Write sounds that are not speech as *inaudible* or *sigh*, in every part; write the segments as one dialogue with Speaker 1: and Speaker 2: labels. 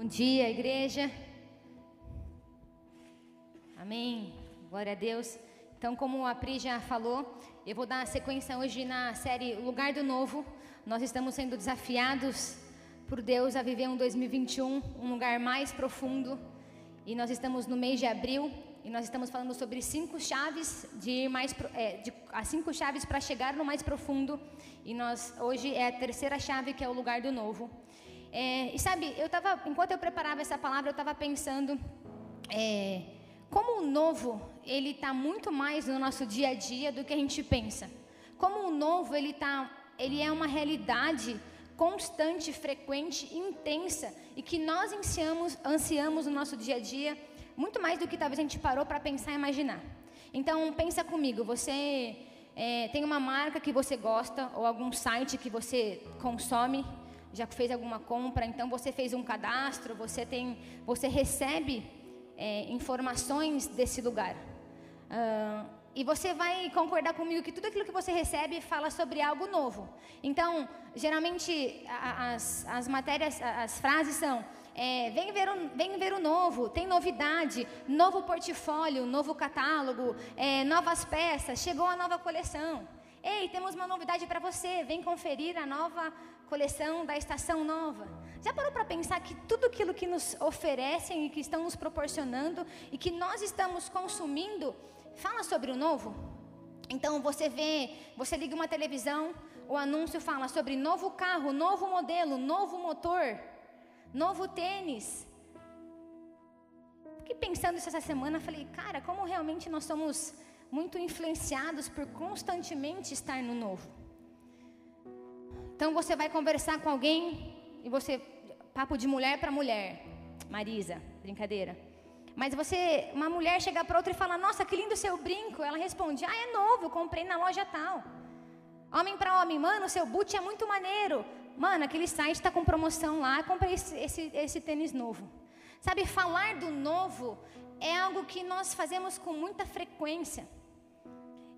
Speaker 1: Bom dia, igreja. Amém. Glória a Deus. Então, como a Pri já falou, eu vou dar sequência hoje na série Lugar do Novo. Nós estamos sendo desafiados por Deus a viver um 2021, um lugar mais profundo. E nós estamos no mês de abril e nós estamos falando sobre cinco chaves de ir mais é, de, as cinco chaves para chegar no mais profundo. E nós hoje é a terceira chave que é o lugar do novo. É, e sabe, eu estava, enquanto eu preparava essa palavra, eu estava pensando é, como o novo ele está muito mais no nosso dia a dia do que a gente pensa. Como o novo ele tá, ele é uma realidade constante, frequente, intensa e que nós ansiamos, ansiamos no nosso dia a dia muito mais do que talvez a gente parou para pensar e imaginar. Então pensa comigo, você é, tem uma marca que você gosta ou algum site que você consome já fez alguma compra, então você fez um cadastro, você tem, você recebe é, informações desse lugar. Uh, e você vai concordar comigo que tudo aquilo que você recebe fala sobre algo novo. Então, geralmente as, as matérias, as frases são é, vem, ver o, vem ver o novo, tem novidade, novo portfólio, novo catálogo, é, novas peças, chegou a nova coleção. Ei, temos uma novidade para você, vem conferir a nova coleção da estação nova. Já parou para pensar que tudo aquilo que nos oferecem e que estão nos proporcionando e que nós estamos consumindo fala sobre o novo? Então você vê, você liga uma televisão, o anúncio fala sobre novo carro, novo modelo, novo motor, novo tênis. Fiquei pensando isso essa semana, falei, cara, como realmente nós somos muito influenciados por constantemente estar no novo. Então você vai conversar com alguém e você papo de mulher para mulher, Marisa, brincadeira. Mas você, uma mulher chega para outra e fala: "Nossa, que lindo seu brinco". Ela responde: "Ah, é novo, comprei na loja tal". Homem para homem, mano, seu boot é muito maneiro. Mano, aquele site está com promoção lá, comprei esse, esse, esse tênis novo. Sabe, falar do novo é algo que nós fazemos com muita frequência.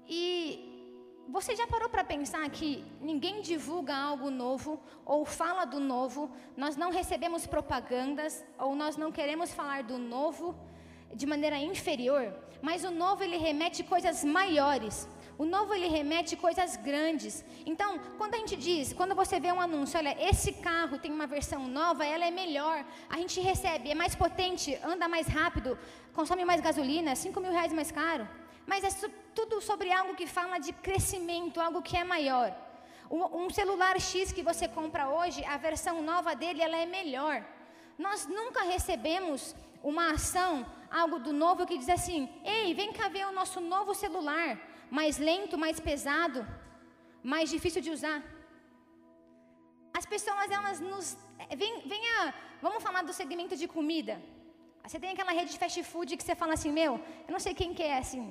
Speaker 1: E você já parou para pensar que ninguém divulga algo novo ou fala do novo, nós não recebemos propagandas ou nós não queremos falar do novo de maneira inferior, mas o novo ele remete coisas maiores. O novo ele remete coisas grandes. Então, quando a gente diz, quando você vê um anúncio, olha, esse carro tem uma versão nova, ela é melhor, a gente recebe, é mais potente, anda mais rápido, consome mais gasolina, 5 mil reais mais caro. Mas é tudo sobre algo que fala de crescimento, algo que é maior. Um celular X que você compra hoje, a versão nova dele, ela é melhor. Nós nunca recebemos uma ação, algo do novo que diz assim: "Ei, vem cá ver o nosso novo celular, mais lento, mais pesado, mais difícil de usar". As pessoas elas nos eh, vem, vamos falar do segmento de comida. Você tem aquela rede de fast food que você fala assim: "Meu, eu não sei quem que é assim,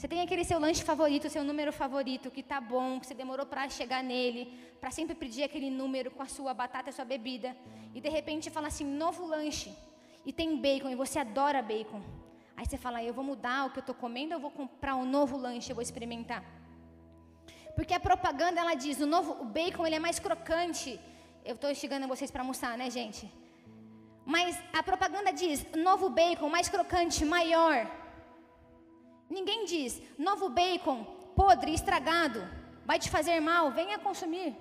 Speaker 1: você tem aquele seu lanche favorito, seu número favorito, que tá bom, que você demorou para chegar nele, para sempre pedir aquele número com a sua batata e a sua bebida. E de repente fala assim, novo lanche. E tem bacon, e você adora bacon. Aí você fala, eu vou mudar o que eu estou comendo, eu vou comprar um novo lanche, eu vou experimentar. Porque a propaganda ela diz, o novo o bacon ele é mais crocante. Eu estou instigando vocês para almoçar, né, gente? Mas a propaganda diz, novo bacon mais crocante, maior. Ninguém diz, novo bacon, podre, estragado, vai te fazer mal, venha consumir.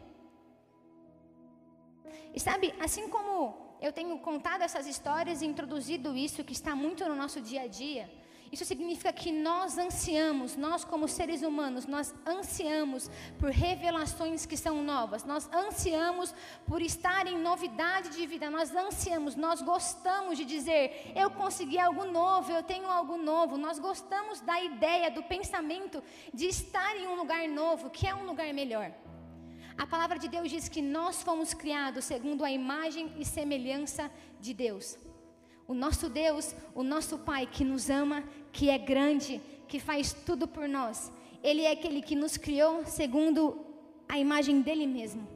Speaker 1: E sabe, assim como eu tenho contado essas histórias e introduzido isso que está muito no nosso dia a dia, isso significa que nós ansiamos, nós como seres humanos, nós ansiamos por revelações que são novas, nós ansiamos por estar em novidade de vida, nós ansiamos, nós gostamos de dizer, eu consegui algo novo, eu tenho algo novo, nós gostamos da ideia, do pensamento de estar em um lugar novo, que é um lugar melhor. A palavra de Deus diz que nós fomos criados segundo a imagem e semelhança de Deus. O nosso Deus, o nosso Pai que nos ama, que é grande, que faz tudo por nós. Ele é aquele que nos criou segundo a imagem dele mesmo.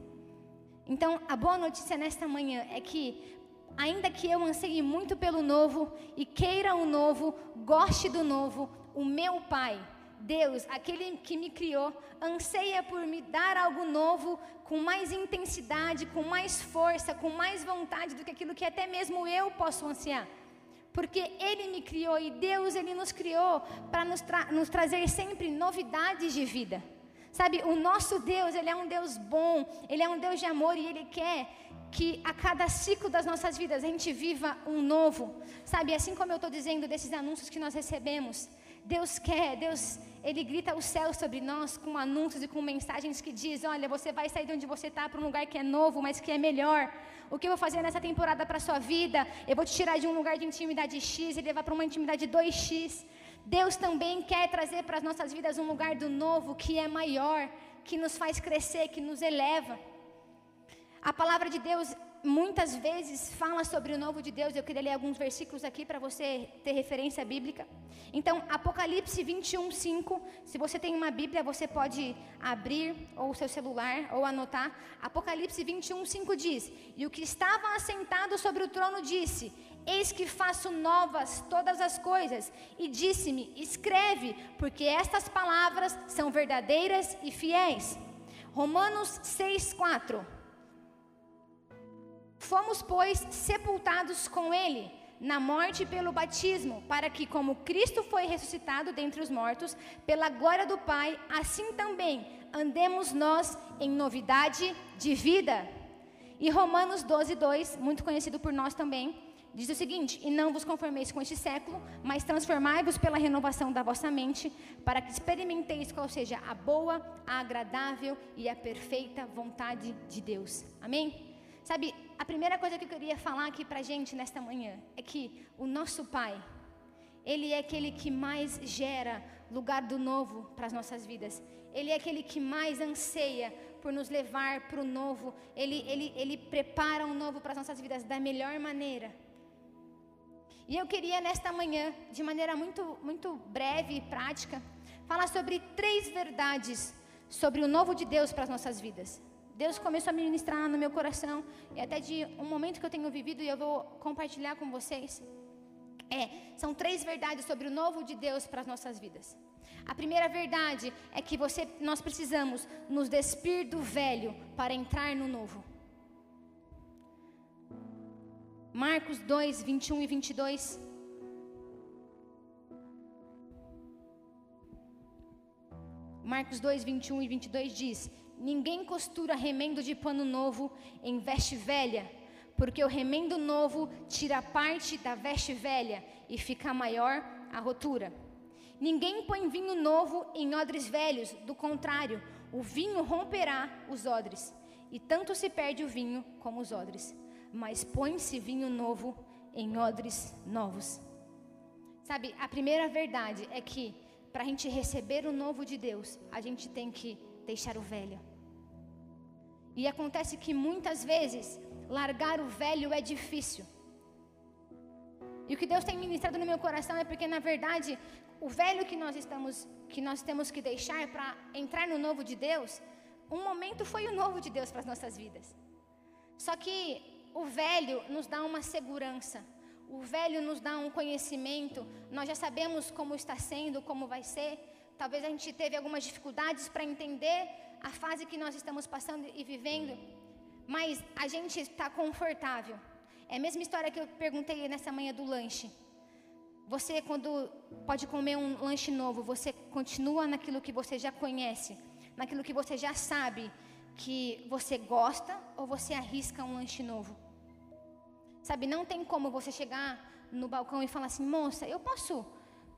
Speaker 1: Então, a boa notícia nesta manhã é que, ainda que eu anseie muito pelo novo e queira o novo, goste do novo, o meu Pai Deus, aquele que me criou, anseia por me dar algo novo com mais intensidade, com mais força, com mais vontade do que aquilo que até mesmo eu posso ansiar. Porque Ele me criou e Deus, Ele nos criou para nos, tra nos trazer sempre novidades de vida. Sabe, o nosso Deus, Ele é um Deus bom, Ele é um Deus de amor e Ele quer que a cada ciclo das nossas vidas a gente viva um novo. Sabe, assim como eu estou dizendo desses anúncios que nós recebemos, Deus quer, Deus, Ele grita o céu sobre nós com anúncios e com mensagens que diz, olha, você vai sair de onde você está para um lugar que é novo, mas que é melhor. O que eu vou fazer nessa temporada para a sua vida? Eu vou te tirar de um lugar de intimidade X e levar para uma intimidade 2X. Deus também quer trazer para as nossas vidas um lugar do novo que é maior, que nos faz crescer, que nos eleva. A palavra de Deus muitas vezes fala sobre o novo de Deus. Eu queria ler alguns versículos aqui para você ter referência bíblica. Então, Apocalipse 21, 5. Se você tem uma Bíblia, você pode abrir, ou o seu celular, ou anotar. Apocalipse 21, 5 diz: E o que estava assentado sobre o trono disse: Eis que faço novas todas as coisas. E disse-me: Escreve, porque estas palavras são verdadeiras e fiéis. Romanos 6, 4. Fomos, pois, sepultados com Ele na morte pelo batismo, para que, como Cristo foi ressuscitado dentre os mortos, pela glória do Pai, assim também andemos nós em novidade de vida. E Romanos 12, 2, muito conhecido por nós também, diz o seguinte: E não vos conformeis com este século, mas transformai-vos pela renovação da vossa mente, para que experimenteis qual seja a boa, a agradável e a perfeita vontade de Deus. Amém? Sabe, a primeira coisa que eu queria falar aqui pra gente nesta manhã é que o nosso Pai, Ele é aquele que mais gera lugar do novo para as nossas vidas. Ele é aquele que mais anseia por nos levar para o novo. Ele, ele, ele prepara um novo para as nossas vidas da melhor maneira. E eu queria nesta manhã, de maneira muito, muito breve e prática, falar sobre três verdades sobre o novo de Deus para as nossas vidas. Deus começou a ministrar no meu coração e até de um momento que eu tenho vivido e eu vou compartilhar com vocês. É, são três verdades sobre o novo de Deus para as nossas vidas. A primeira verdade é que você, nós precisamos nos despir do velho para entrar no novo. Marcos 2, 21 e 22. Marcos 2, 21 e 22 diz: Ninguém costura remendo de pano novo em veste velha, porque o remendo novo tira parte da veste velha e fica maior a rotura. Ninguém põe vinho novo em odres velhos, do contrário, o vinho romperá os odres, e tanto se perde o vinho como os odres. Mas põe-se vinho novo em odres novos. Sabe, a primeira verdade é que para a gente receber o novo de Deus, a gente tem que deixar o velho. E acontece que muitas vezes largar o velho é difícil. E o que Deus tem ministrado no meu coração é porque na verdade o velho que nós estamos que nós temos que deixar para entrar no novo de Deus, um momento foi o novo de Deus para as nossas vidas. Só que o velho nos dá uma segurança. O velho nos dá um conhecimento. Nós já sabemos como está sendo, como vai ser. Talvez a gente teve algumas dificuldades para entender a fase que nós estamos passando e vivendo, mas a gente está confortável. É a mesma história que eu perguntei nessa manhã do lanche. Você, quando pode comer um lanche novo, você continua naquilo que você já conhece, naquilo que você já sabe que você gosta, ou você arrisca um lanche novo? Sabe, não tem como você chegar no balcão e falar assim, moça, eu posso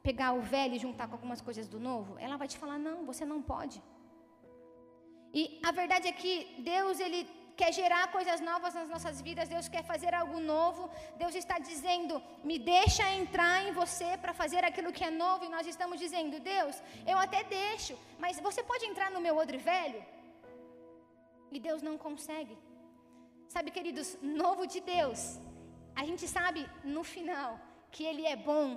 Speaker 1: pegar o velho e juntar com algumas coisas do novo? Ela vai te falar, não, você não pode. E a verdade é que Deus, Ele quer gerar coisas novas nas nossas vidas, Deus quer fazer algo novo, Deus está dizendo, me deixa entrar em você para fazer aquilo que é novo, e nós estamos dizendo, Deus, eu até deixo, mas você pode entrar no meu odre velho? E Deus não consegue. Sabe, queridos, novo de Deus, a gente sabe no final que Ele é bom,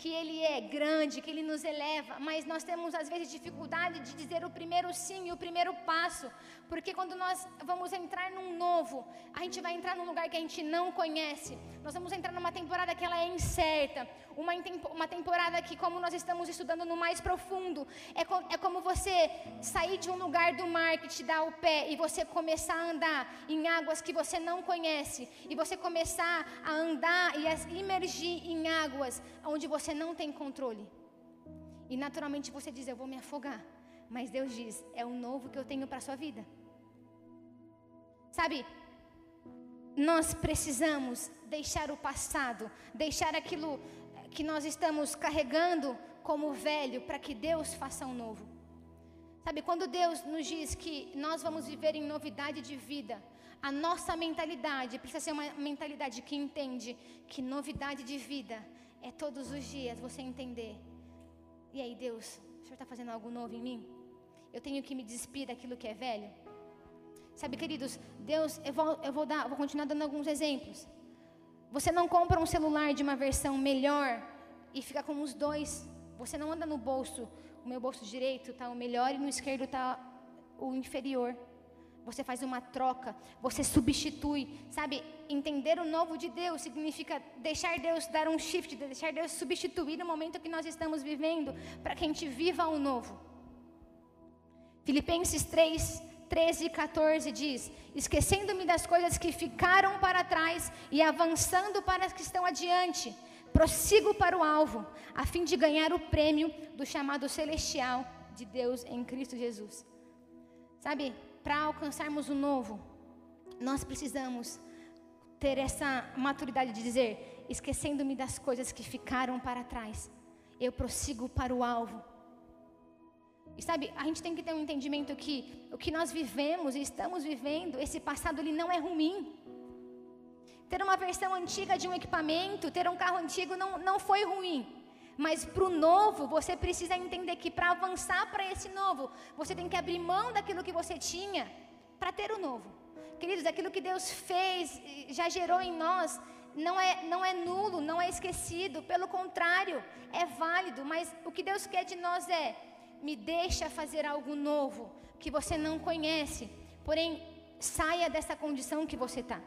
Speaker 1: que Ele é grande, que Ele nos eleva, mas nós temos às vezes dificuldade de dizer o primeiro sim e o primeiro passo, porque quando nós vamos entrar num novo, a gente vai entrar num lugar que a gente não conhece, nós vamos entrar numa temporada que ela é incerta, uma, uma temporada que, como nós estamos estudando no mais profundo, é, com, é como você sair de um lugar do mar que te dá o pé e você começar a andar em águas que você não conhece, e você começar a andar e a imergir em águas onde você não tem controle. E naturalmente você diz: Eu vou me afogar. Mas Deus diz: É o novo que eu tenho para a sua vida. Sabe, nós precisamos deixar o passado, deixar aquilo que nós estamos carregando como velho, para que Deus faça um novo. Sabe, quando Deus nos diz que nós vamos viver em novidade de vida, a nossa mentalidade precisa ser uma mentalidade que entende que novidade de vida é todos os dias você entender. E aí, Deus, o Senhor está fazendo algo novo em mim? Eu tenho que me despir daquilo que é velho? Sabe, queridos, Deus, eu vou, eu vou dar, vou continuar dando alguns exemplos. Você não compra um celular de uma versão melhor e fica com os dois. Você não anda no bolso, o meu bolso direito está o melhor e no esquerdo está o inferior. Você faz uma troca, você substitui, sabe? Entender o novo de Deus significa deixar Deus dar um shift, deixar Deus substituir o momento que nós estamos vivendo, para que a gente viva o novo. Filipenses 3, 13 e 14 diz: Esquecendo-me das coisas que ficaram para trás e avançando para as que estão adiante, prossigo para o alvo, a fim de ganhar o prêmio do chamado celestial de Deus em Cristo Jesus. Sabe, para alcançarmos o novo, nós precisamos ter essa maturidade de dizer: esquecendo-me das coisas que ficaram para trás, eu prossigo para o alvo e sabe, a gente tem que ter um entendimento que o que nós vivemos e estamos vivendo, esse passado ele não é ruim. Ter uma versão antiga de um equipamento, ter um carro antigo não, não foi ruim. Mas para o novo, você precisa entender que para avançar para esse novo, você tem que abrir mão daquilo que você tinha para ter o novo. Queridos, aquilo que Deus fez, já gerou em nós, não é, não é nulo, não é esquecido, pelo contrário, é válido, mas o que Deus quer de nós é me deixa fazer algo novo que você não conhece, porém saia dessa condição que você está.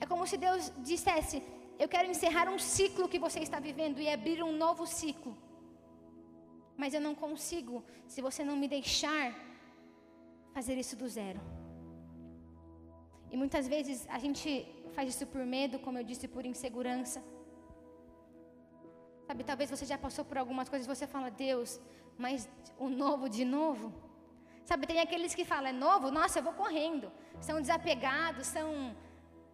Speaker 1: É como se Deus dissesse: Eu quero encerrar um ciclo que você está vivendo e abrir um novo ciclo. Mas eu não consigo se você não me deixar fazer isso do zero. E muitas vezes a gente faz isso por medo, como eu disse, por insegurança. Sabe, talvez você já passou por algumas coisas e você fala, Deus, mas o novo de novo? Sabe, tem aqueles que falam, é novo? Nossa, eu vou correndo. São desapegados, são.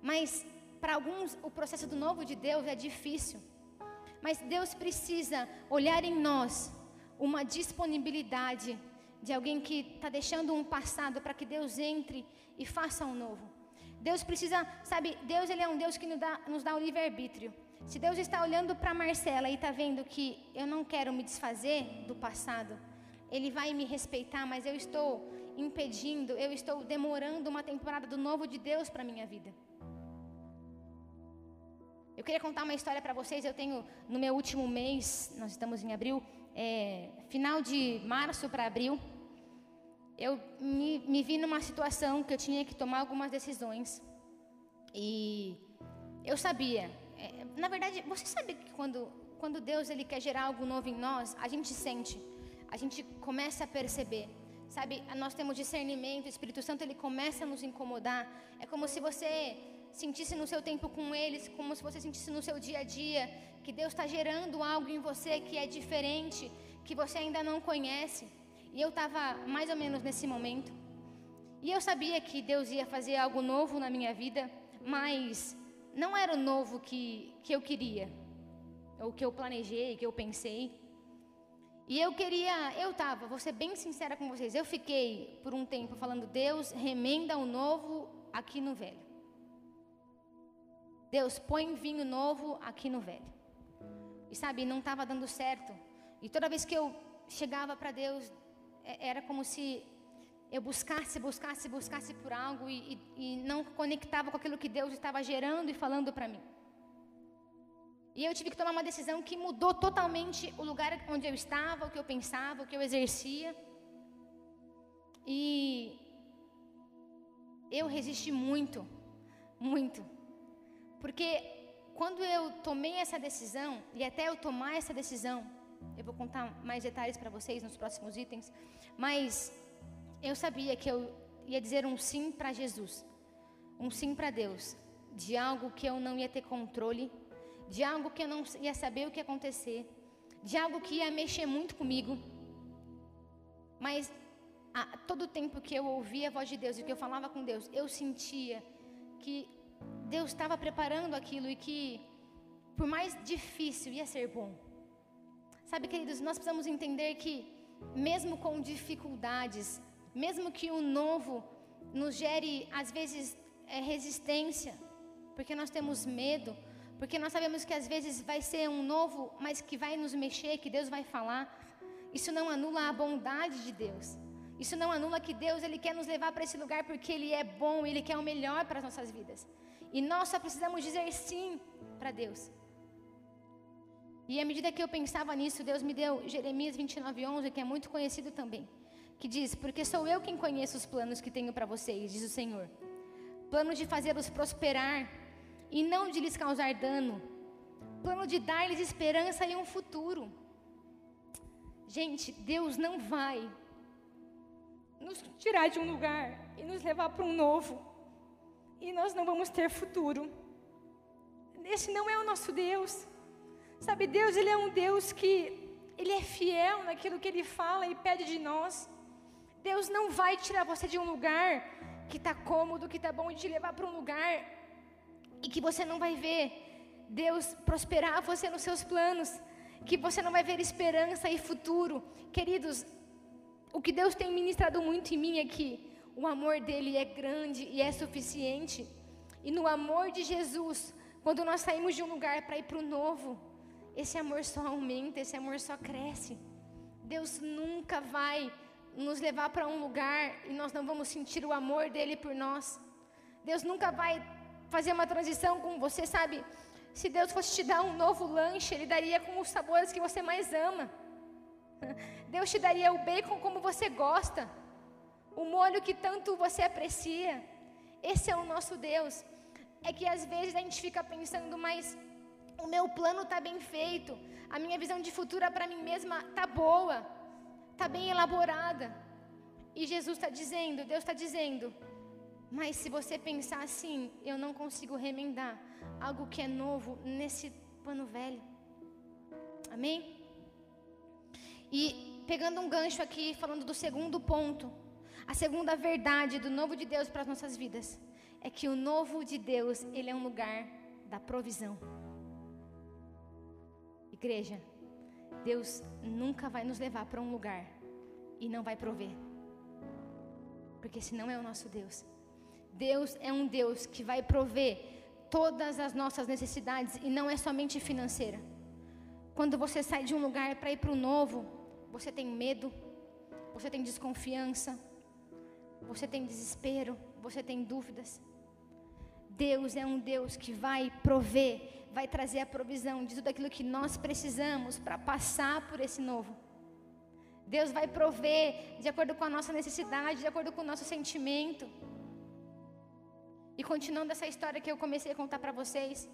Speaker 1: Mas para alguns o processo do novo de Deus é difícil. Mas Deus precisa olhar em nós uma disponibilidade de alguém que está deixando um passado para que Deus entre e faça um novo. Deus precisa, sabe, Deus ele é um Deus que nos dá, nos dá o livre-arbítrio. Se Deus está olhando para Marcela e está vendo que eu não quero me desfazer do passado, Ele vai me respeitar, mas eu estou impedindo, eu estou demorando uma temporada do novo de Deus para minha vida. Eu queria contar uma história para vocês. Eu tenho no meu último mês, nós estamos em abril, é, final de março para abril, eu me, me vi numa situação que eu tinha que tomar algumas decisões. E eu sabia, é, na verdade, você sabe que quando, quando Deus ele quer gerar algo novo em nós, a gente sente, a gente começa a perceber. Sabe, nós temos discernimento, o Espírito Santo ele começa a nos incomodar. É como se você sentisse no seu tempo com eles, como se você sentisse no seu dia a dia, que Deus está gerando algo em você que é diferente, que você ainda não conhece. E eu estava mais ou menos nesse momento. E eu sabia que Deus ia fazer algo novo na minha vida, mas não era o novo que, que eu queria, ou que eu planejei, que eu pensei. E eu queria, eu estava, vou ser bem sincera com vocês, eu fiquei por um tempo falando, Deus, remenda o novo aqui no velho. Deus, põe vinho novo aqui no velho. E sabe, não estava dando certo. E toda vez que eu chegava para Deus, é, era como se eu buscasse, buscasse, buscasse por algo e, e, e não conectava com aquilo que Deus estava gerando e falando para mim. E eu tive que tomar uma decisão que mudou totalmente o lugar onde eu estava, o que eu pensava, o que eu exercia. E eu resisti muito, muito. Porque quando eu tomei essa decisão, e até eu tomar essa decisão, eu vou contar mais detalhes para vocês nos próximos itens, mas eu sabia que eu ia dizer um sim para Jesus, um sim para Deus, de algo que eu não ia ter controle, de algo que eu não ia saber o que ia acontecer, de algo que ia mexer muito comigo. Mas a todo tempo que eu ouvia a voz de Deus e que eu falava com Deus, eu sentia que Deus estava preparando aquilo e que, por mais difícil, ia ser bom. Sabe, queridos, nós precisamos entender que, mesmo com dificuldades, mesmo que o novo nos gere, às vezes, é, resistência, porque nós temos medo, porque nós sabemos que às vezes vai ser um novo, mas que vai nos mexer, que Deus vai falar. Isso não anula a bondade de Deus. Isso não anula que Deus ele quer nos levar para esse lugar porque ele é bom, ele quer o melhor para as nossas vidas. E nós só precisamos dizer sim para Deus. E à medida que eu pensava nisso, Deus me deu Jeremias 29:11, que é muito conhecido também, que diz: "Porque sou eu quem conheço os planos que tenho para vocês", diz o Senhor. Planos de fazê-los prosperar e não de lhes causar dano. Plano de dar-lhes esperança e um futuro. Gente, Deus não vai nos tirar de um lugar e nos levar para um novo. E nós não vamos ter futuro. Esse não é o nosso Deus. Sabe, Deus, Ele é um Deus que Ele é fiel naquilo que Ele fala e pede de nós. Deus não vai tirar você de um lugar que está cômodo, que está bom, e te levar para um lugar e que você não vai ver Deus prosperar você nos seus planos, que você não vai ver esperança e futuro. Queridos, o que Deus tem ministrado muito em mim é que o amor dele é grande e é suficiente. E no amor de Jesus, quando nós saímos de um lugar para ir para o novo, esse amor só aumenta, esse amor só cresce. Deus nunca vai nos levar para um lugar e nós não vamos sentir o amor dele por nós. Deus nunca vai fazer uma transição com você, sabe? Se Deus fosse te dar um novo lanche, Ele daria com os sabores que você mais ama. *laughs* Deus te daria o bacon como você gosta, o molho que tanto você aprecia. Esse é o nosso Deus. É que às vezes a gente fica pensando, mas o meu plano está bem feito, a minha visão de futuro para mim mesma está boa, está bem elaborada. E Jesus está dizendo, Deus está dizendo, mas se você pensar assim, eu não consigo remendar algo que é novo nesse pano velho. Amém? E pegando um gancho aqui, falando do segundo ponto, a segunda verdade do novo de Deus para as nossas vidas é que o novo de Deus, ele é um lugar da provisão. Igreja, Deus nunca vai nos levar para um lugar e não vai prover. Porque senão é o nosso Deus. Deus é um Deus que vai prover todas as nossas necessidades e não é somente financeira. Quando você sai de um lugar para ir para o novo, você tem medo, você tem desconfiança, você tem desespero, você tem dúvidas. Deus é um Deus que vai prover, vai trazer a provisão de tudo aquilo que nós precisamos para passar por esse novo. Deus vai prover de acordo com a nossa necessidade, de acordo com o nosso sentimento. E continuando essa história que eu comecei a contar para vocês,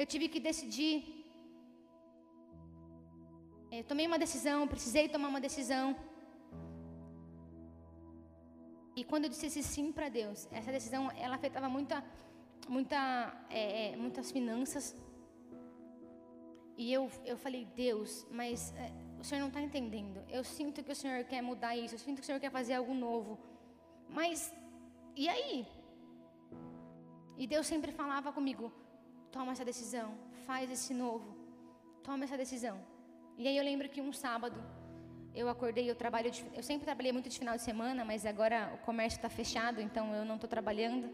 Speaker 1: eu tive que decidir. Eu é, tomei uma decisão, precisei tomar uma decisão. E quando eu disse esse sim para Deus, essa decisão ela afetava muita, muita, é, é, muitas finanças. E eu, eu falei, Deus, mas é, o Senhor não está entendendo. Eu sinto que o Senhor quer mudar isso, eu sinto que o Senhor quer fazer algo novo. Mas, e aí? E Deus sempre falava comigo: toma essa decisão, faz esse novo, toma essa decisão. E aí eu lembro que um sábado eu acordei, eu trabalho, de, eu sempre trabalhei muito de final de semana, mas agora o comércio está fechado, então eu não estou trabalhando.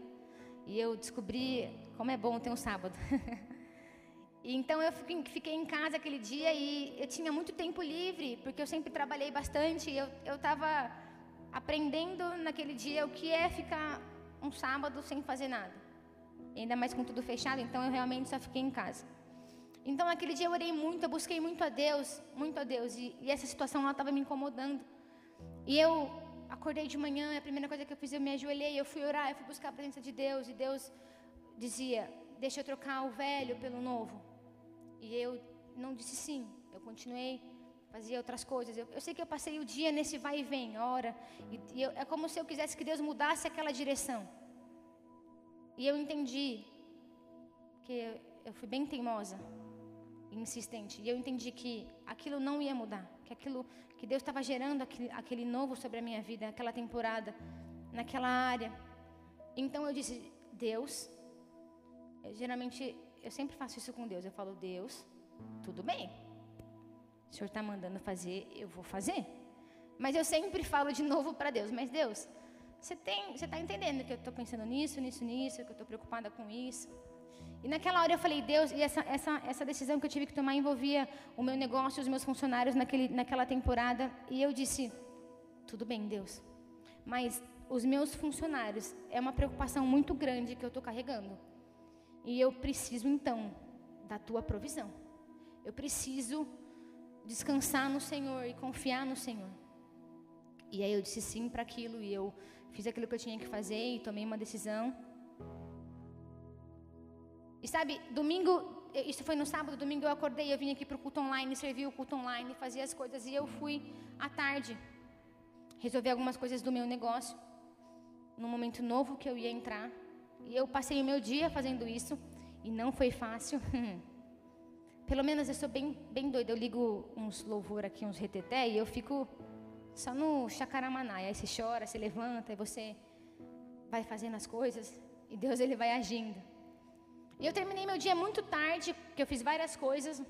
Speaker 1: E eu descobri como é bom ter um sábado. *laughs* então eu fiquei em casa aquele dia e eu tinha muito tempo livre, porque eu sempre trabalhei bastante. E eu estava aprendendo naquele dia o que é ficar um sábado sem fazer nada ainda mais com tudo fechado, então eu realmente só fiquei em casa. Então, aquele dia eu orei muito, eu busquei muito a Deus, muito a Deus. E, e essa situação ela estava me incomodando. E eu acordei de manhã, a primeira coisa que eu fiz, eu me ajoelhei, eu fui orar, eu fui buscar a presença de Deus. E Deus dizia: Deixa eu trocar o velho pelo novo. E eu não disse sim. Eu continuei, fazia outras coisas. Eu, eu sei que eu passei o dia nesse vai e vem, hora. E, e eu, é como se eu quisesse que Deus mudasse aquela direção. E eu entendi que eu, eu fui bem teimosa insistente. E eu entendi que aquilo não ia mudar, que aquilo que Deus estava gerando aquele, aquele novo sobre a minha vida, aquela temporada, naquela área. Então eu disse, Deus, eu, geralmente eu sempre faço isso com Deus. Eu falo, Deus, tudo bem. O Senhor está mandando fazer, eu vou fazer. Mas eu sempre falo de novo para Deus, mas Deus, você tem, você está entendendo que eu estou pensando nisso, nisso, nisso, que eu estou preocupada com isso. E naquela hora eu falei, Deus, e essa, essa, essa decisão que eu tive que tomar envolvia o meu negócio, os meus funcionários naquele, naquela temporada. E eu disse, tudo bem, Deus, mas os meus funcionários é uma preocupação muito grande que eu estou carregando. E eu preciso então da tua provisão. Eu preciso descansar no Senhor e confiar no Senhor. E aí eu disse sim para aquilo e eu fiz aquilo que eu tinha que fazer e tomei uma decisão. E sabe, domingo, isso foi no sábado, domingo eu acordei, eu vim aqui para o culto online, servi o culto online, fazia as coisas e eu fui à tarde resolver algumas coisas do meu negócio, num momento novo que eu ia entrar. E eu passei o meu dia fazendo isso e não foi fácil. *laughs* Pelo menos eu sou bem, bem doida. Eu ligo uns louvor aqui, uns reteté, e eu fico só no chacaramaná. E aí você chora, você levanta, e você vai fazendo as coisas, e Deus ele vai agindo. E eu terminei meu dia muito tarde, porque eu fiz várias coisas.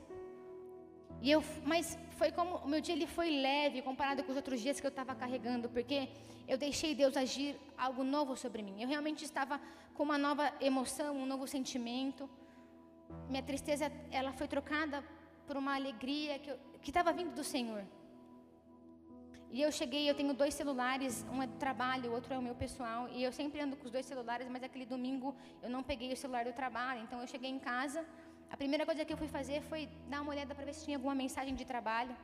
Speaker 1: E eu, mas foi como o meu dia ele foi leve comparado com os outros dias que eu estava carregando, porque eu deixei Deus agir algo novo sobre mim. Eu realmente estava com uma nova emoção, um novo sentimento. Minha tristeza ela foi trocada por uma alegria que estava vindo do Senhor. E eu cheguei, eu tenho dois celulares, um é do trabalho, o outro é o meu pessoal, e eu sempre ando com os dois celulares, mas aquele domingo eu não peguei o celular do trabalho, então eu cheguei em casa, a primeira coisa que eu fui fazer foi dar uma olhada para ver se tinha alguma mensagem de trabalho.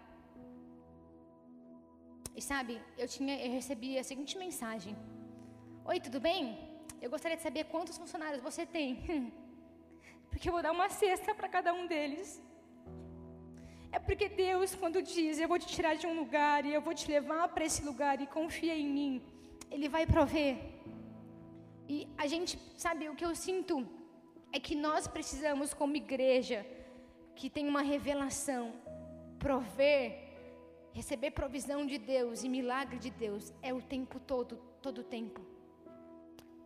Speaker 1: E sabe, eu tinha, eu recebi a seguinte mensagem: Oi, tudo bem? Eu gostaria de saber quantos funcionários você tem, *laughs* porque eu vou dar uma cesta para cada um deles. É porque Deus, quando diz, eu vou te tirar de um lugar e eu vou te levar para esse lugar e confia em mim, Ele vai prover. E a gente, sabe, o que eu sinto é que nós precisamos, como igreja, que tem uma revelação, prover, receber provisão de Deus e milagre de Deus, é o tempo todo, todo o tempo.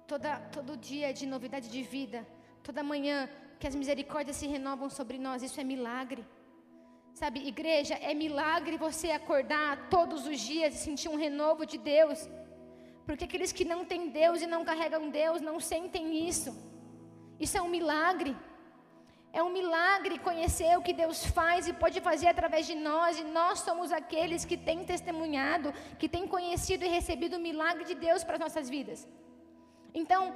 Speaker 1: Toda, todo dia de novidade de vida, toda manhã que as misericórdias se renovam sobre nós, isso é milagre. Sabe, igreja, é milagre você acordar todos os dias e sentir um renovo de Deus. Porque aqueles que não têm Deus e não carregam Deus não sentem isso. Isso é um milagre. É um milagre conhecer o que Deus faz e pode fazer através de nós, e nós somos aqueles que têm testemunhado, que têm conhecido e recebido o milagre de Deus para as nossas vidas. Então,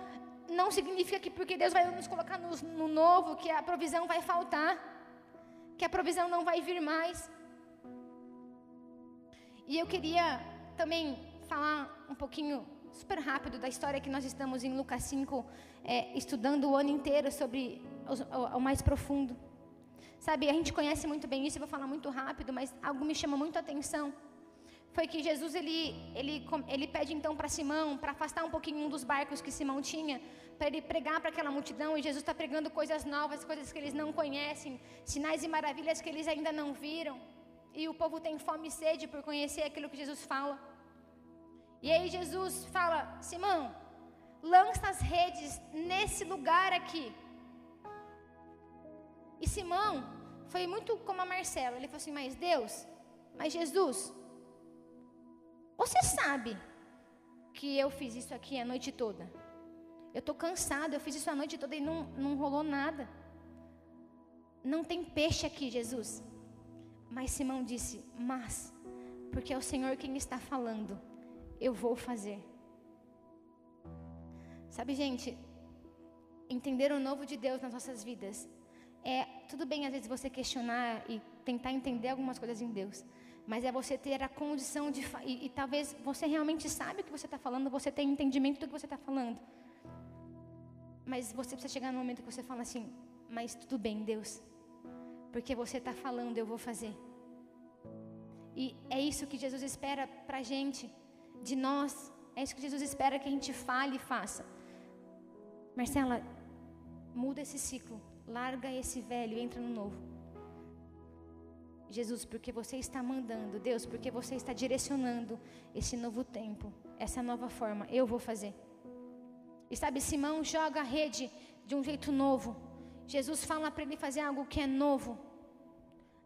Speaker 1: não significa que porque Deus vai nos colocar no, no novo, que a provisão vai faltar que a provisão não vai vir mais. E eu queria também falar um pouquinho, super rápido, da história que nós estamos em Lucas 5, é, estudando o ano inteiro sobre o, o, o mais profundo. Sabe, a gente conhece muito bem isso, eu vou falar muito rápido, mas algo me chama muito a atenção. Foi que Jesus ele, ele, ele pede então para Simão para afastar um pouquinho um dos barcos que Simão tinha, para ele pregar para aquela multidão, e Jesus está pregando coisas novas, coisas que eles não conhecem, sinais e maravilhas que eles ainda não viram. E o povo tem fome e sede por conhecer aquilo que Jesus fala. E aí Jesus fala: Simão, lança as redes nesse lugar aqui. E Simão foi muito como a Marcela. Ele falou assim: Mas Deus, mas Jesus, você sabe que eu fiz isso aqui a noite toda? Eu estou cansado, eu fiz isso a noite toda e não, não rolou nada. Não tem peixe aqui, Jesus. Mas Simão disse: Mas, porque é o Senhor quem está falando, eu vou fazer. Sabe, gente, entender o novo de Deus nas nossas vidas é tudo bem às vezes você questionar e tentar entender algumas coisas em Deus, mas é você ter a condição de e, e talvez você realmente sabe o que você está falando, você tem entendimento do que você está falando, mas você precisa chegar no momento que você fala assim, mas tudo bem, Deus, porque você está falando, eu vou fazer. E é isso que Jesus espera para a gente, de nós. É isso que Jesus espera que a gente fale e faça. Marcela, muda esse ciclo, larga esse velho e entra no novo. Jesus, porque você está mandando, Deus, porque você está direcionando esse novo tempo, essa nova forma, eu vou fazer. E sabe, Simão joga a rede de um jeito novo. Jesus fala para ele fazer algo que é novo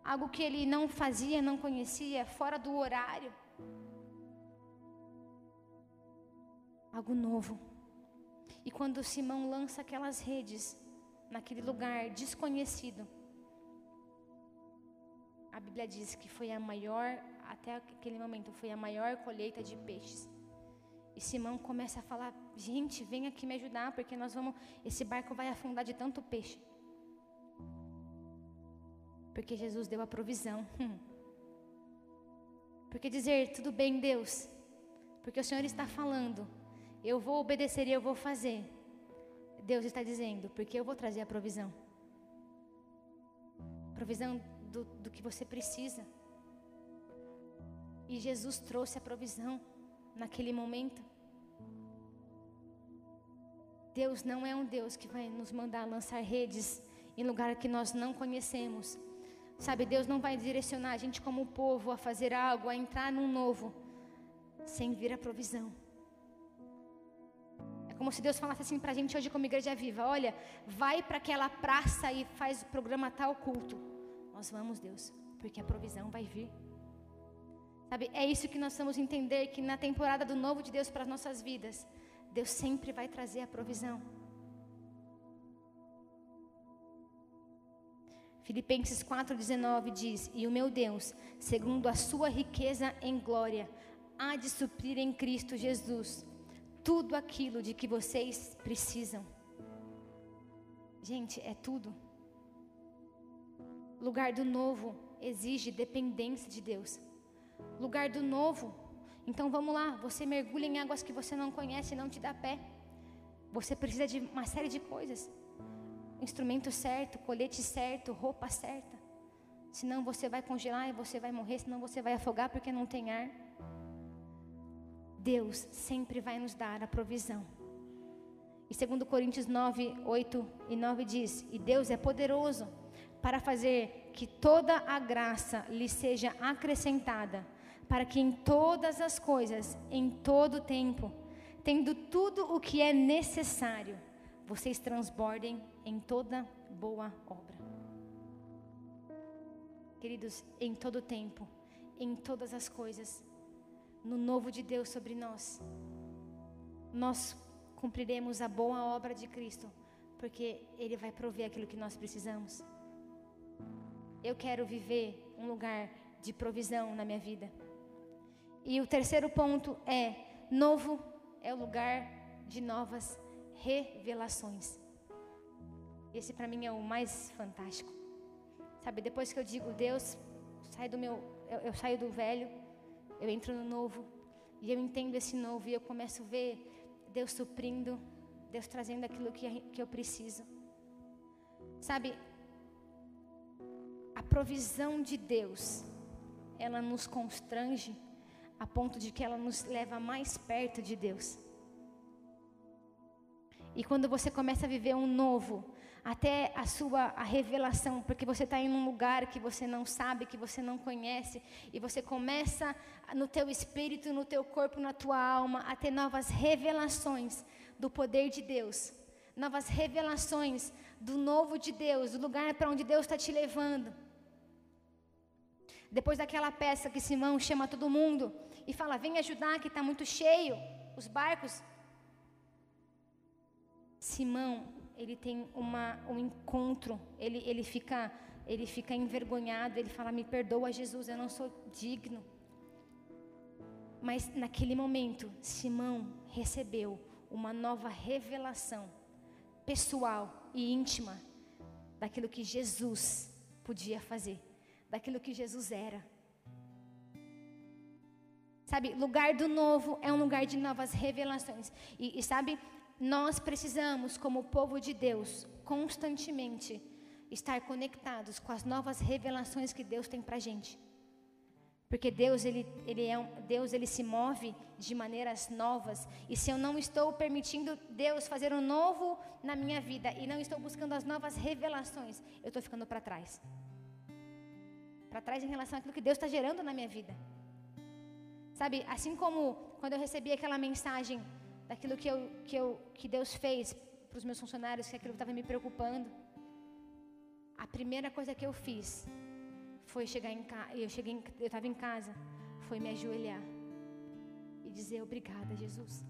Speaker 1: algo que ele não fazia, não conhecia, fora do horário. Algo novo. E quando Simão lança aquelas redes naquele lugar desconhecido, a Bíblia diz que foi a maior, até aquele momento, foi a maior colheita de peixes. E Simão começa a falar: gente, vem aqui me ajudar, porque nós vamos, esse barco vai afundar de tanto peixe. Porque Jesus deu a provisão. Hum. *laughs* Porque dizer, tudo bem, Deus, porque o Senhor está falando, eu vou obedecer e eu vou fazer. Deus está dizendo, porque eu vou trazer a provisão. Provisão do, do que você precisa. E Jesus trouxe a provisão naquele momento. Deus não é um Deus que vai nos mandar lançar redes em lugar que nós não conhecemos. Sabe, Deus não vai direcionar a gente como povo a fazer algo, a entrar num novo, sem vir a provisão. É como se Deus falasse assim para a gente hoje como igreja viva: olha, vai para aquela praça e faz o programa tal culto. Nós vamos, Deus, porque a provisão vai vir. Sabe, é isso que nós vamos entender: que na temporada do novo de Deus para as nossas vidas, Deus sempre vai trazer a provisão. Filipenses 4,19 diz: E o meu Deus, segundo a sua riqueza em glória, há de suprir em Cristo Jesus tudo aquilo de que vocês precisam. Gente, é tudo. Lugar do novo exige dependência de Deus. Lugar do novo. Então vamos lá, você mergulha em águas que você não conhece e não te dá pé. Você precisa de uma série de coisas instrumento certo, colete certo, roupa certa. Senão você vai congelar e você vai morrer, senão você vai afogar porque não tem ar. Deus sempre vai nos dar a provisão. E segundo Coríntios 9, 8 e 9 diz: "E Deus é poderoso para fazer que toda a graça lhe seja acrescentada, para que em todas as coisas, em todo tempo, tendo tudo o que é necessário, vocês transbordem em toda boa obra. Queridos, em todo tempo, em todas as coisas, no novo de Deus sobre nós, nós cumpriremos a boa obra de Cristo, porque Ele vai prover aquilo que nós precisamos. Eu quero viver um lugar de provisão na minha vida. E o terceiro ponto é: novo é o lugar de novas revelações. Esse para mim é o mais fantástico. Sabe, depois que eu digo Deus, sai do meu, eu, eu saio do velho, eu entro no novo e eu entendo esse novo e eu começo a ver Deus suprindo, Deus trazendo aquilo que, que eu preciso. Sabe, a provisão de Deus, ela nos constrange a ponto de que ela nos leva mais perto de Deus. E quando você começa a viver um novo, até a sua a revelação, porque você está em um lugar que você não sabe, que você não conhece, e você começa no teu espírito, no teu corpo, na tua alma, a ter novas revelações do poder de Deus, novas revelações do novo de Deus, do lugar para onde Deus está te levando. Depois daquela peça que Simão chama todo mundo e fala: Vem ajudar, que está muito cheio, os barcos Simão, ele tem uma, um encontro, ele, ele, fica, ele fica envergonhado, ele fala: Me perdoa, Jesus, eu não sou digno. Mas naquele momento, Simão recebeu uma nova revelação pessoal e íntima daquilo que Jesus podia fazer, daquilo que Jesus era. Sabe, lugar do novo é um lugar de novas revelações. E, e sabe, nós precisamos, como povo de Deus, constantemente estar conectados com as novas revelações que Deus tem para gente. Porque Deus ele, ele é um, Deus ele se move de maneiras novas e se eu não estou permitindo Deus fazer um novo na minha vida e não estou buscando as novas revelações, eu estou ficando para trás. Para trás em relação àquilo que Deus está gerando na minha vida. Sabe, assim como quando eu recebi aquela mensagem daquilo que, eu, que, eu, que Deus fez para os meus funcionários, que aquilo estava me preocupando, a primeira coisa que eu fiz foi chegar em casa, eu cheguei, eu estava em casa, foi me ajoelhar e dizer obrigada, Jesus.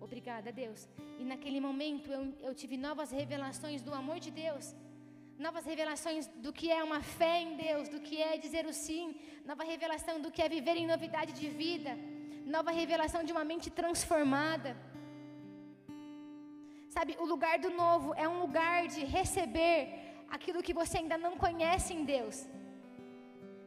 Speaker 1: Obrigada, Deus. E naquele momento eu, eu tive novas revelações do amor de Deus novas revelações do que é uma fé em Deus, do que é dizer o sim, nova revelação do que é viver em novidade de vida, nova revelação de uma mente transformada. Sabe, o lugar do novo é um lugar de receber aquilo que você ainda não conhece em Deus.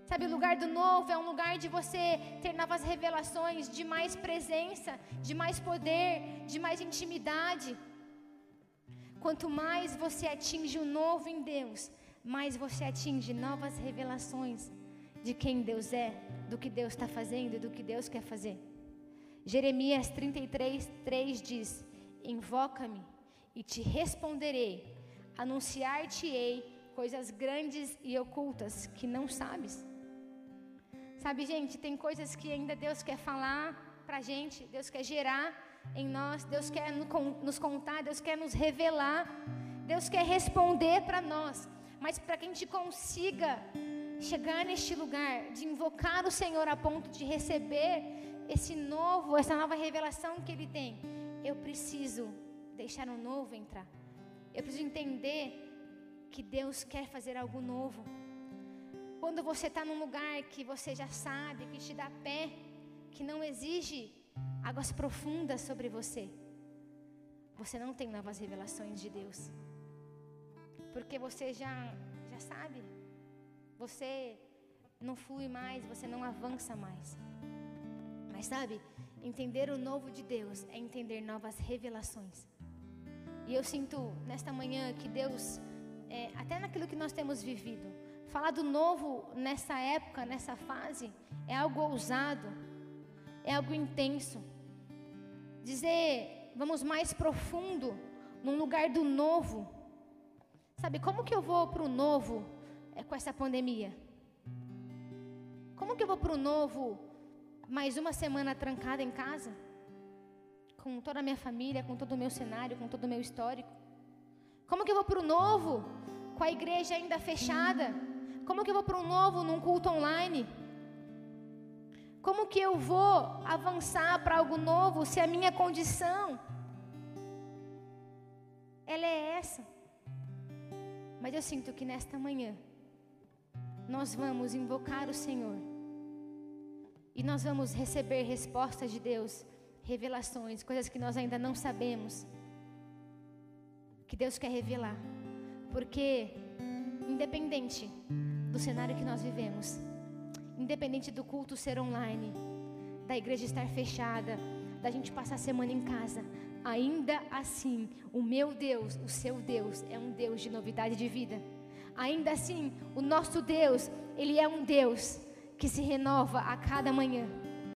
Speaker 1: Sabe, o lugar do novo é um lugar de você ter novas revelações, de mais presença, de mais poder, de mais intimidade. Quanto mais você atinge o novo em Deus, mais você atinge novas revelações de quem Deus é, do que Deus está fazendo e do que Deus quer fazer. Jeremias 33, 3 diz: Invoca-me e te responderei, anunciar-te-ei coisas grandes e ocultas que não sabes. Sabe, gente, tem coisas que ainda Deus quer falar para gente, Deus quer gerar em nós, Deus quer nos contar, Deus quer nos revelar, Deus quer responder para nós. Mas para que a gente consiga chegar neste lugar de invocar o Senhor a ponto de receber esse novo, essa nova revelação que Ele tem, eu preciso deixar o novo entrar. Eu preciso entender que Deus quer fazer algo novo. Quando você está num lugar que você já sabe, que te dá pé, que não exige águas profundas sobre você, você não tem novas revelações de Deus. Porque você já, já sabe. Você não flui mais, você não avança mais. Mas sabe, entender o novo de Deus é entender novas revelações. E eu sinto nesta manhã que Deus, é, até naquilo que nós temos vivido, falar do novo nessa época, nessa fase, é algo ousado, é algo intenso dizer, vamos mais profundo, num lugar do novo. Sabe, como que eu vou para o novo é, com essa pandemia? Como que eu vou para o novo mais uma semana trancada em casa? Com toda a minha família, com todo o meu cenário, com todo o meu histórico? Como que eu vou para o novo com a igreja ainda fechada? Como que eu vou para o novo num culto online? Como que eu vou avançar para algo novo se a minha condição ela é essa? Mas eu sinto que nesta manhã nós vamos invocar o Senhor e nós vamos receber respostas de Deus, revelações, coisas que nós ainda não sabemos, que Deus quer revelar, porque independente do cenário que nós vivemos, independente do culto ser online, da igreja estar fechada, da gente passar a semana em casa, ainda assim, o meu Deus, o seu Deus, é um Deus de novidade de vida. Ainda assim, o nosso Deus, ele é um Deus que se renova a cada manhã.